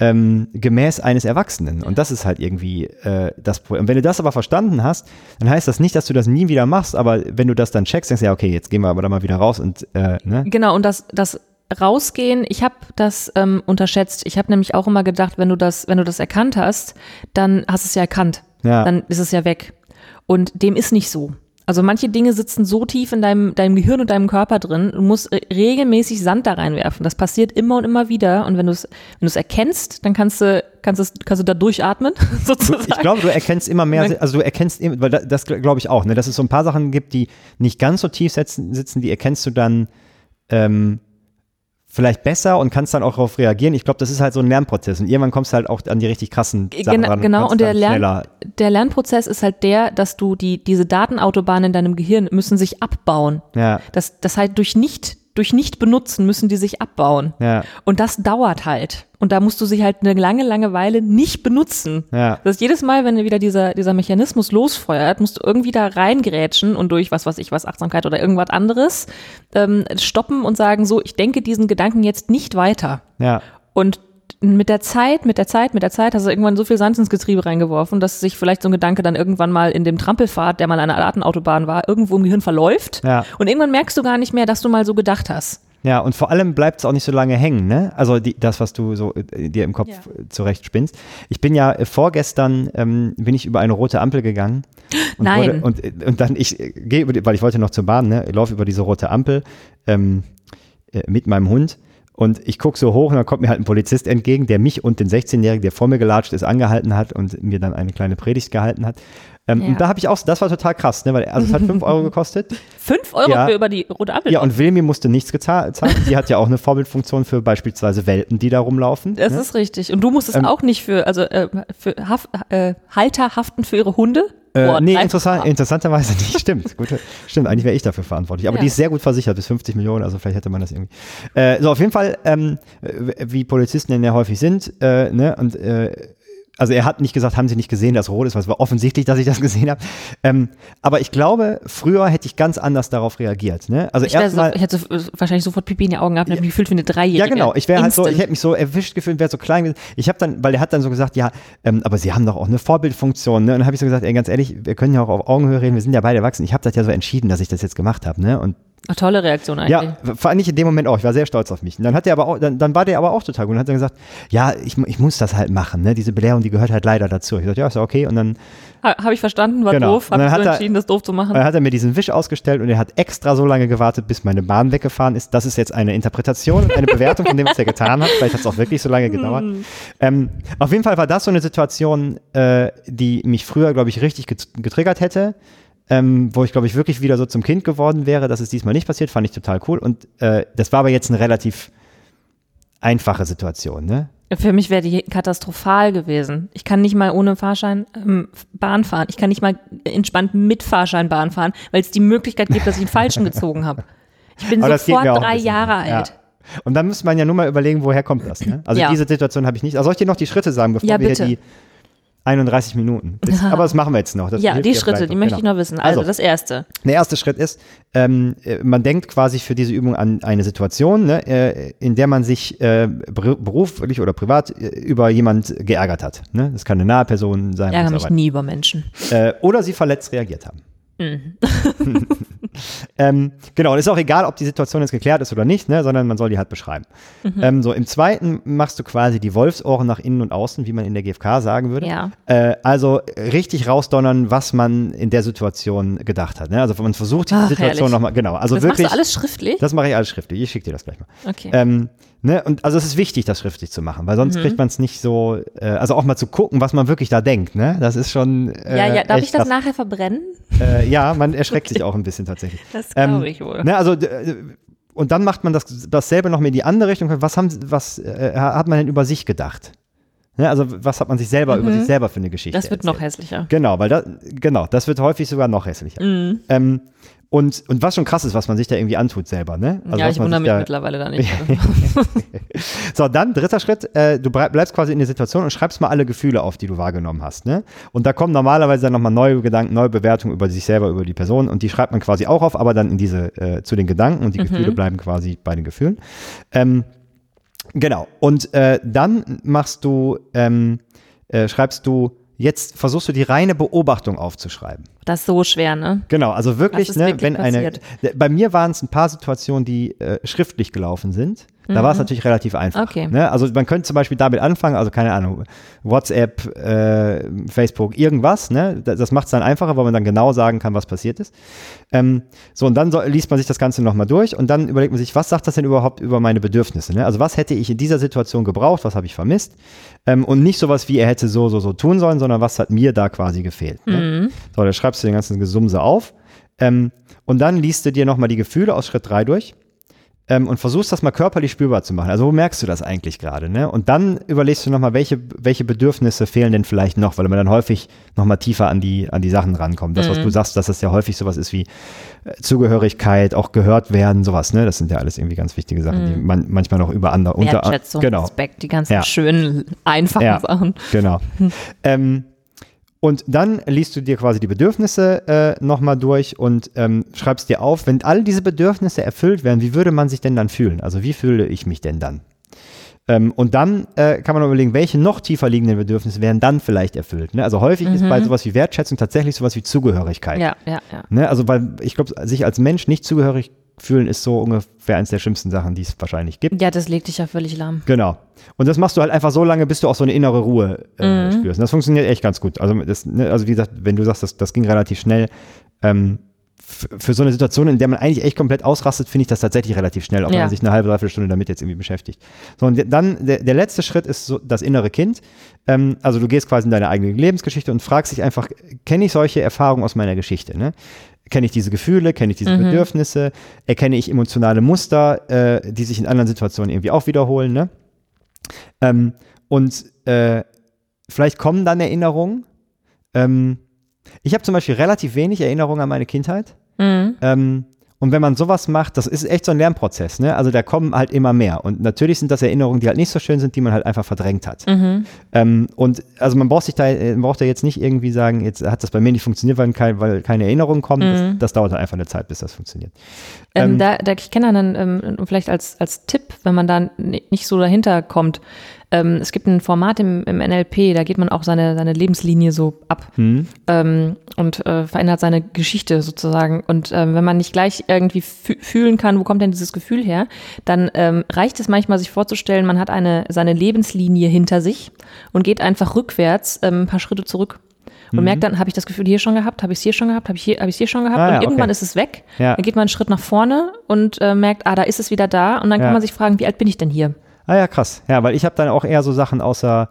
ähm, gemäß eines Erwachsenen. Und das ist halt irgendwie äh, das Problem. Und wenn du das aber verstanden hast, dann heißt das nicht, dass du das nie wieder machst, aber wenn du das dann checkst, denkst du, ja, okay, jetzt gehen wir aber da mal wieder raus und äh, ne? Genau, und das, das Rausgehen, ich habe das ähm, unterschätzt. Ich habe nämlich auch immer gedacht, wenn du das, wenn du das erkannt hast, dann hast du es ja erkannt. Ja. Dann ist es ja weg. Und dem ist nicht so. Also manche Dinge sitzen so tief in deinem, deinem Gehirn und deinem Körper drin, du musst re regelmäßig Sand da reinwerfen. Das passiert immer und immer wieder. Und wenn du es wenn du es erkennst, dann kannst du, kannst, es, kannst du da durchatmen, sozusagen. Ich glaube, du erkennst immer mehr, also du erkennst, weil da- das glaube ich auch, ne, dass es so ein paar Sachen gibt, die nicht ganz so tief sitzen, sitzen die erkennst du dann ähm, vielleicht besser und kannst dann auch darauf reagieren. Ich glaube, das ist halt so ein Lernprozess und irgendwann kommst du halt auch an die richtig krassen Sachen Genau, ran genau. kannst und der, Lern, der Lernprozess ist halt der, dass du die, diese Datenautobahnen in deinem Gehirn müssen sich abbauen. Ja, Das, das heißt, durch nicht, durch nicht benutzen müssen die sich abbauen. ja, Und das dauert halt. Und da musst du sie halt eine lange, lange Weile nicht benutzen. ja. Das heißt, jedes Mal, wenn wieder dieser, dieser Mechanismus losfeuert, musst du irgendwie da reingrätschen und durch was weiß ich was, Achtsamkeit oder irgendwas anderes ähm, stoppen und sagen, so, ich denke diesen Gedanken jetzt nicht weiter. Ja, Und mit der Zeit, mit der Zeit, mit der Zeit hast du irgendwann so viel Sand ins Getriebe reingeworfen, dass sich vielleicht so ein Gedanke dann irgendwann mal in dem Trampelpfad, der mal an einer Datenautobahn war, irgendwo im Gehirn verläuft. Ja. Und irgendwann merkst du gar nicht mehr, dass du mal so gedacht hast. ja, und vor allem bleibt es auch nicht so lange hängen, ne? Also die, das, was du so äh, dir im Kopf Ja. zurecht spinnst. Ich bin ja äh, vorgestern ähm, bin ich über eine rote Ampel gegangen. Und Nein. Wurde, und, äh, und dann ich äh, gehe weil ich wollte noch zur Bahn, ne? Ich laufe über diese rote Ampel ähm, äh, mit meinem Hund Und ich gucke so hoch und dann kommt mir halt ein Polizist entgegen, der mich und den 16-Jährigen, der vor mir gelatscht ist, angehalten hat und mir dann eine kleine Predigt gehalten hat. Ähm, Ja. Und da habe ich auch, das war total krass, ne? weil also es hat 5 Euro gekostet. Fünf Euro Ja. für über die rote Ampel. Ja, und Wilmi musste nichts gezahlt zahlen. Sie hat ja auch eine Vorbildfunktion für beispielsweise Welpen, die da rumlaufen. das ne? ist richtig. Und du musstest Ähm, auch nicht für, also äh, für Haf äh, Halter haften für ihre Hunde? Äh, Boah, nee, interessant, interessanterweise nicht. Stimmt. Gut, stimmt, eigentlich wäre ich dafür verantwortlich. Aber Ja. die ist sehr gut versichert, bis 50 Millionen, also vielleicht hätte man das irgendwie. Äh, so, auf jeden Fall, ähm, äh, wie Polizisten denn ja häufig sind, äh, ne, und äh, also er hat nicht gesagt, haben Sie nicht gesehen, dass rot ist, weil es war offensichtlich, dass ich das gesehen habe. Ähm, aber ich glaube, früher hätte ich ganz anders darauf reagiert. Ne? Also Ich, wär so, erstmal. ich hätte so, wahrscheinlich sofort Pipi in die Augen gehabt und hab mich gefühlt wie eine Dreijährige. Ja, genau. Ich wäre halt so, ich hätte mich so erwischt gefühlt, wäre so klein gewesen. Ich habe dann, weil er hat dann so gesagt, ja, ähm, aber Sie haben doch auch eine Vorbildfunktion. Ne? Und dann habe ich so gesagt, ey, ganz ehrlich, wir können ja auch auf Augenhöhe reden, wir sind ja beide erwachsen. Ich habe das ja so entschieden, dass ich das jetzt gemacht habe. Ne? Und Ach, tolle Reaktion eigentlich. ja, fand ich in dem Moment auch. Ich war sehr stolz auf mich. Und dann hat er aber auch, dann, dann war der aber auch total gut und hat dann gesagt, ja, ich, ich muss das halt machen. Ne? Diese Belehrung, die gehört halt leider dazu. Ich sagte, ja, ist ja okay. Und dann Ha, Habe ich verstanden, war Genau. doof. Habe ich so hat er- entschieden, das doof zu machen. Dann hat er mir diesen Wisch ausgestellt und er hat extra so lange gewartet, bis meine Bahn weggefahren ist. Das ist jetzt eine Interpretation und eine Bewertung von dem, was er getan hat. Vielleicht hat es auch wirklich so lange gedauert. Ähm, auf jeden Fall war das so eine Situation, äh, die mich früher, glaube ich, richtig get getriggert hätte. Ähm, wo ich, glaube ich, wirklich wieder so zum Kind geworden wäre. Das ist diesmal nicht passiert, fand ich total cool. Und äh, das war aber jetzt eine relativ einfache Situation. Ne? Für mich wäre die katastrophal gewesen. Ich kann nicht mal ohne Fahrschein ähm, Bahn fahren. Ich kann nicht mal entspannt mit Fahrschein Bahn fahren, weil es die Möglichkeit gibt, dass ich einen falschen gezogen habe. Ich bin Aber sofort drei. Jahre Ja. alt. Und dann müsste man ja nur mal überlegen, woher kommt das. Ne? Also Ja. diese Situation habe ich nicht. Also soll ich dir noch die Schritte sagen, bevor Ja, wir hier die 31 Minuten. Das, aber das machen wir jetzt noch. Das Ja, die Schritte, die möchte ich Genau. noch wissen. Also, Also. das erste. Der erste Schritt ist, ähm, äh, man denkt quasi für diese Übung an eine Situation, ne, äh, in der man sich äh, beru- beruflich oder privat äh, über jemand geärgert hat. Ne? Das kann eine nahe Person sein. Ich ärgere mich nie über Menschen. Äh, oder sie verletzt reagiert haben. Mhm. ähm, genau, und ist auch egal, ob die Situation jetzt geklärt ist oder nicht, ne, sondern man soll die halt beschreiben. Mhm. Ähm, so, im zweiten machst du quasi die Wolfsohren nach innen und außen, wie man in der GfK sagen würde. Ja. Äh, also richtig rausdonnern, was man in der Situation gedacht hat. Ne? Also man versucht die Ach, Situation nochmal, genau, also Das wirklich. machst du alles schriftlich? das mache ich alles schriftlich. Ich schicke dir das gleich mal. Okay. Ähm, ne? Und also es ist wichtig, das schriftlich zu machen, weil sonst Mhm. kriegt man es nicht so, äh, also auch mal zu gucken, was man wirklich da denkt. Ne? Das ist schon. Äh, ja, ja, darf ich das krass. nachher verbrennen? Äh, ja, man erschreckt sich auch ein bisschen tatsächlich. Das glaube Ähm, ich wohl. Ne, also äh, und dann macht man das, dasselbe noch mal in die andere Richtung. Was haben, was äh, hat man denn über sich gedacht? Ne, also was hat man sich selber über sich selber für eine Geschichte? Mhm. Das wird noch erzählt? hässlicher. Genau, weil das, genau, das wird häufig sogar noch hässlicher. Mhm. Ähm, und, und was schon krass ist, was man sich da irgendwie antut selber, ne? Also ja, ich wundere mich da, mittlerweile da nicht. so, dann dritter Schritt, äh, du bleibst quasi in der Situation und schreibst mal alle Gefühle auf, die du wahrgenommen hast. Ne? Und da kommen normalerweise dann nochmal neue Gedanken, neue Bewertungen über sich selber, über die Person und die schreibt man quasi auch auf, aber dann in diese, äh, zu den Gedanken und die Gefühle bleiben quasi bei den Gefühlen. Ähm, genau, und äh, dann machst du, ähm, äh, schreibst du, jetzt versuchst du die reine Beobachtung aufzuschreiben. Das ist so schwer, ne? Genau, also wirklich, ne, wirklich wenn eine. passiert? d- Bei mir waren es ein paar Situationen, die äh, schriftlich gelaufen sind. Da war es natürlich relativ einfach. Mhm. Okay. Ne? Also man könnte zum Beispiel damit anfangen, also keine Ahnung, WhatsApp, äh, Facebook, irgendwas. Ne? Das, das macht es dann einfacher, weil man dann genau sagen kann, was passiert ist. Ähm, so, und dann so, liest man sich das Ganze nochmal durch und dann überlegt man sich, was sagt das denn überhaupt über meine Bedürfnisse? Ne? Also was hätte ich in dieser Situation gebraucht, was habe ich vermisst? Ähm, und nicht sowas wie, er hätte so, so, so tun sollen, sondern was hat mir da quasi gefehlt. Ne? So, da schreibst du den ganzen Gesumse auf. Ähm, und dann liest du dir nochmal die Gefühle aus Schritt 3 durch ähm, und versuchst das mal körperlich spürbar zu machen. Also wo merkst du das eigentlich gerade? Ne? Und dann überlegst du nochmal, welche, welche Bedürfnisse fehlen denn vielleicht noch, weil man dann häufig nochmal tiefer an die, an die Sachen rankommt. Das, was Mhm. du sagst, dass das ja häufig sowas ist wie äh, Zugehörigkeit, auch gehört werden, sowas. Ne? Das sind ja alles irgendwie ganz wichtige Sachen, die man manchmal noch über andere unter Mhm. Genau. Respekt, die ganzen Ja. schönen, einfachen Ja. Sachen. Genau. ähm, und dann liest du dir quasi die Bedürfnisse äh, nochmal durch und ähm, schreibst dir auf, wenn all diese Bedürfnisse erfüllt werden, wie würde man sich denn dann fühlen? Also wie fühle ich mich denn dann? Ähm, und dann äh, kann man überlegen, welche noch tiefer liegenden Bedürfnisse werden dann vielleicht erfüllt. Ne? Also häufig ist bei sowas wie Wertschätzung tatsächlich sowas wie Zugehörigkeit. Ja, ja, ja. Ne? Also weil ich glaube, sich als Mensch nicht zugehörig fühlen ist so ungefähr eines der schlimmsten Sachen, die es wahrscheinlich gibt. Ja, das legt dich ja völlig lahm. Genau. Und das machst du halt einfach so lange, bis du auch so eine innere Ruhe äh, Mhm. spürst. Und das funktioniert echt ganz gut. Also, das, ne, also wie gesagt, wenn du sagst, das, das ging relativ schnell, ähm, für so eine Situation, in der man eigentlich echt komplett ausrastet, finde ich das tatsächlich relativ schnell, auch wenn Ja. man sich eine halbe, dreiviertel Stunde damit jetzt irgendwie beschäftigt. So, und dann, der, der letzte Schritt ist so das innere Kind. Ähm, also du gehst quasi in deine eigene Lebensgeschichte und fragst dich einfach, kenne ich solche Erfahrungen aus meiner Geschichte? Ne? Kenne ich diese Gefühle, kenne ich diese Bedürfnisse, erkenne ich emotionale Muster, äh, die sich in anderen Situationen irgendwie auch wiederholen, ne? Ähm, und äh, vielleicht kommen dann Erinnerungen. Ähm, ich habe zum Beispiel relativ wenig Erinnerungen an meine Kindheit. Mhm. Ähm, und wenn man sowas macht, das ist echt so ein Lernprozess, ne? Also da kommen halt immer mehr. Und natürlich sind das Erinnerungen, die halt nicht so schön sind, die man halt einfach verdrängt hat. Mhm. Ähm, und also man braucht sich da, äh, man braucht da jetzt nicht irgendwie sagen, jetzt hat das bei mir nicht funktioniert, weil, kein, weil keine Erinnerungen kommen. Das, das dauert halt einfach eine Zeit, bis das funktioniert. Ähm, Ähm, da, da, ich kenne dann ähm, vielleicht als, als Tipp, wenn man da nicht so dahinter kommt. Ähm, es gibt ein Format im, im NLP, da geht man auch seine, seine Lebenslinie so ab Hm? ähm, und äh, verändert seine Geschichte sozusagen. Und ähm, wenn man nicht gleich irgendwie fü- fühlen kann, wo kommt denn dieses Gefühl her, dann ähm, reicht es manchmal, sich vorzustellen, man hat eine, seine Lebenslinie hinter sich und geht einfach rückwärts ähm, ein paar Schritte zurück. Und Mhm. merkt dann, habe ich das Gefühl hier schon gehabt, habe ich es hier schon gehabt, habe ich hier, habe ich es hier schon gehabt Ah, und ja, irgendwann okay. ist es weg. Ja. Dann geht man einen Schritt nach vorne und äh, merkt, ah, da ist es wieder da und dann Ja. kann man sich fragen, wie alt bin ich denn hier? Ah ja, krass. Ja, weil ich habe dann auch eher so Sachen außer,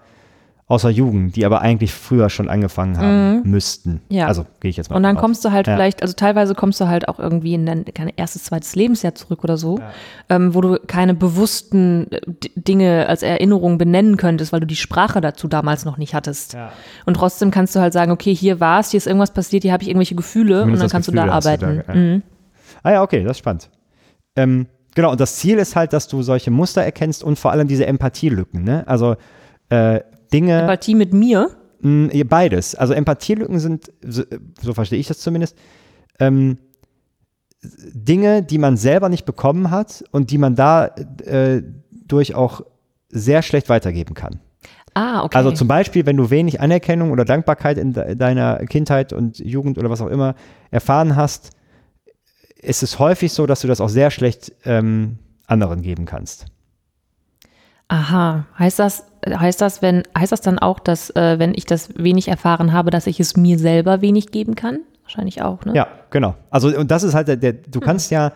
außer Jugend, die aber eigentlich früher schon angefangen haben müssten. Mhm. Ja. Also gehe ich jetzt mal Und dann aus. kommst du halt Ja. vielleicht, also teilweise kommst du halt auch irgendwie in dein keine erstes, zweites Lebensjahr zurück oder so, ähm, wo du keine bewussten äh, D- Dinge als Erinnerung benennen könntest, weil du die Sprache dazu damals noch nicht hattest. Ja. Und trotzdem kannst du halt sagen, okay, hier war es, hier ist irgendwas passiert, hier habe ich irgendwelche Gefühle und Zumindest dann das kannst du Gefühl da hast du arbeiten. da, ja. mhm. Ah ja, okay, das ist spannend. Ähm, genau, und das Ziel ist halt, dass du solche Muster erkennst und vor allem diese Empathielücken. Ne? Also äh, Dinge, Empathie mit mir. mh, ja, beides. Also Empathielücken sind, so, so verstehe ich das zumindest, ähm, Dinge, die man selber nicht bekommen hat und die man da äh, durch auch sehr schlecht weitergeben kann. Ah, okay. Also zum Beispiel, wenn du wenig Anerkennung oder Dankbarkeit in de deiner Kindheit und Jugend oder was auch immer erfahren hast, ist es häufig so, dass du das auch sehr schlecht ähm, anderen geben kannst. Aha, heißt das, heißt das, wenn, heißt das dann auch, dass äh, wenn ich das wenig erfahren habe, dass ich es mir selber wenig geben kann? Wahrscheinlich auch, ne? Ja, genau. Also und das ist halt der, der du kannst ja,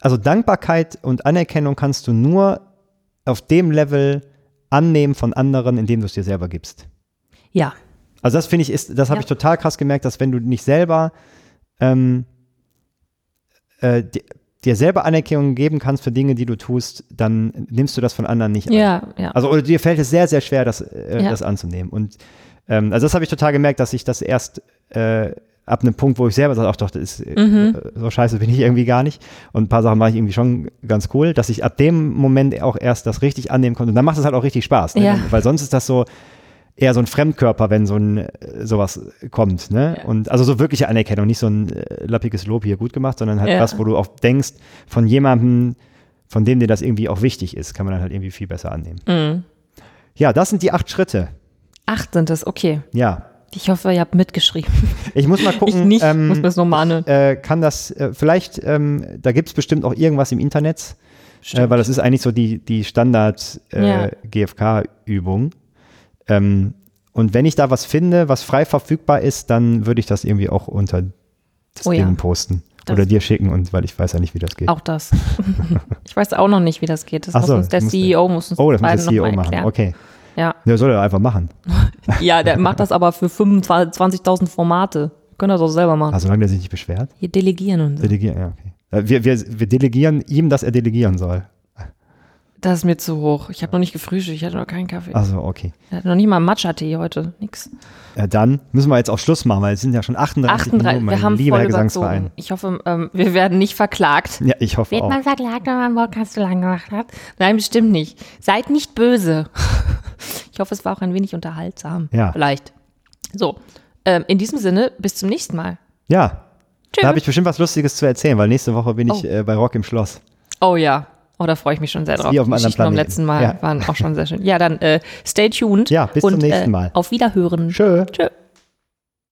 also Dankbarkeit und Anerkennung kannst du nur auf dem Level annehmen von anderen, indem du es dir selber gibst. Ja. Also das finde ich ist, das habe Ja. ich total krass gemerkt, dass wenn du nicht selber ähm, äh, di- dir selber Anerkennung geben kannst für Dinge, die du tust, dann nimmst du das von anderen nicht an. Ja, ja. Also oder dir fällt es sehr, sehr schwer, das, äh, Ja. das anzunehmen. Und ähm, also das habe ich total gemerkt, dass ich das erst äh, ab einem Punkt, wo ich selber sage, ach doch, das ist, äh, Mhm. so scheiße bin ich irgendwie gar nicht. Und ein paar Sachen mache ich irgendwie schon ganz cool, dass ich ab dem Moment auch erst das richtig annehmen konnte. Und dann macht es halt auch richtig Spaß. Ne? Ja. Weil sonst ist das so eher so ein Fremdkörper, wenn so ein äh, sowas kommt. Ne? Ja. Und also so wirkliche Anerkennung, nicht so ein äh, lappiges Lob hier gut gemacht, sondern halt Ja. was, wo du auch denkst, von jemandem, von dem dir das irgendwie auch wichtig ist, kann man dann halt irgendwie viel besser annehmen. Mhm. Ja, das sind die acht Schritte. Acht sind es, okay. Ja. Ich hoffe, ihr habt mitgeschrieben. Ich muss mal gucken, ich nicht, ähm, muss mir das nochmal anhören. äh, kann das, äh, vielleicht, ähm, da gibt es bestimmt auch irgendwas im Internet, äh, weil das ist eigentlich so die, die. Standard-GFK-Übung. Ähm, und wenn ich da was finde, was frei verfügbar ist, dann würde ich das irgendwie auch unter das Oh ja. Ding posten. Das- Oder dir schicken, und weil ich weiß ja nicht, wie das geht. Auch das. ich weiß auch noch nicht, wie das geht. Das Ach muss so, uns der CEO muss uns oh, das muss der CEO machen. erklären. Okay. Ja. Der soll er einfach machen. ja, der macht das aber für 25 20.000 Formate. Können das auch selber machen. Also, solange der sich nicht beschwert. Hier delegieren und so. Delegieren, ja, okay. Äh, Wir, wir, wir delegieren ihm, dass er delegieren soll. Das ist mir zu hoch. Ich habe noch nicht gefrühstückt, ich hatte noch keinen Kaffee. Also, okay. Ich hatte noch nicht mal Matcha-Tee heute. Nix. Ja, dann müssen wir jetzt auch Schluss machen, weil es sind ja schon 38, 38, Minuten, wir haben lieber voll Gesangsverein. Ich hoffe, ähm, wir werden nicht verklagt. Ja, ich hoffe Wird auch. man verklagt, wenn man einen Podcast zu lang gemacht hat? Nein, bestimmt nicht. Seid nicht böse. Ich hoffe, es war auch ein wenig unterhaltsam. Ja. Vielleicht. So, ähm, in diesem Sinne, bis zum nächsten Mal. Ja, Tschüss. da habe ich bestimmt was Lustiges zu erzählen, weil nächste Woche bin ich Oh. äh, bei Rock im Schloss. Oh ja. Oh, da freue ich mich schon sehr drauf. wie auf einem Die anderen Geschichten vom Planeten. letzten Mal Ja. waren auch schon sehr schön. Ja, dann äh, stay tuned. Ja, bis und, zum nächsten äh, Mal. Auf Wiederhören. Tschö. Tschö.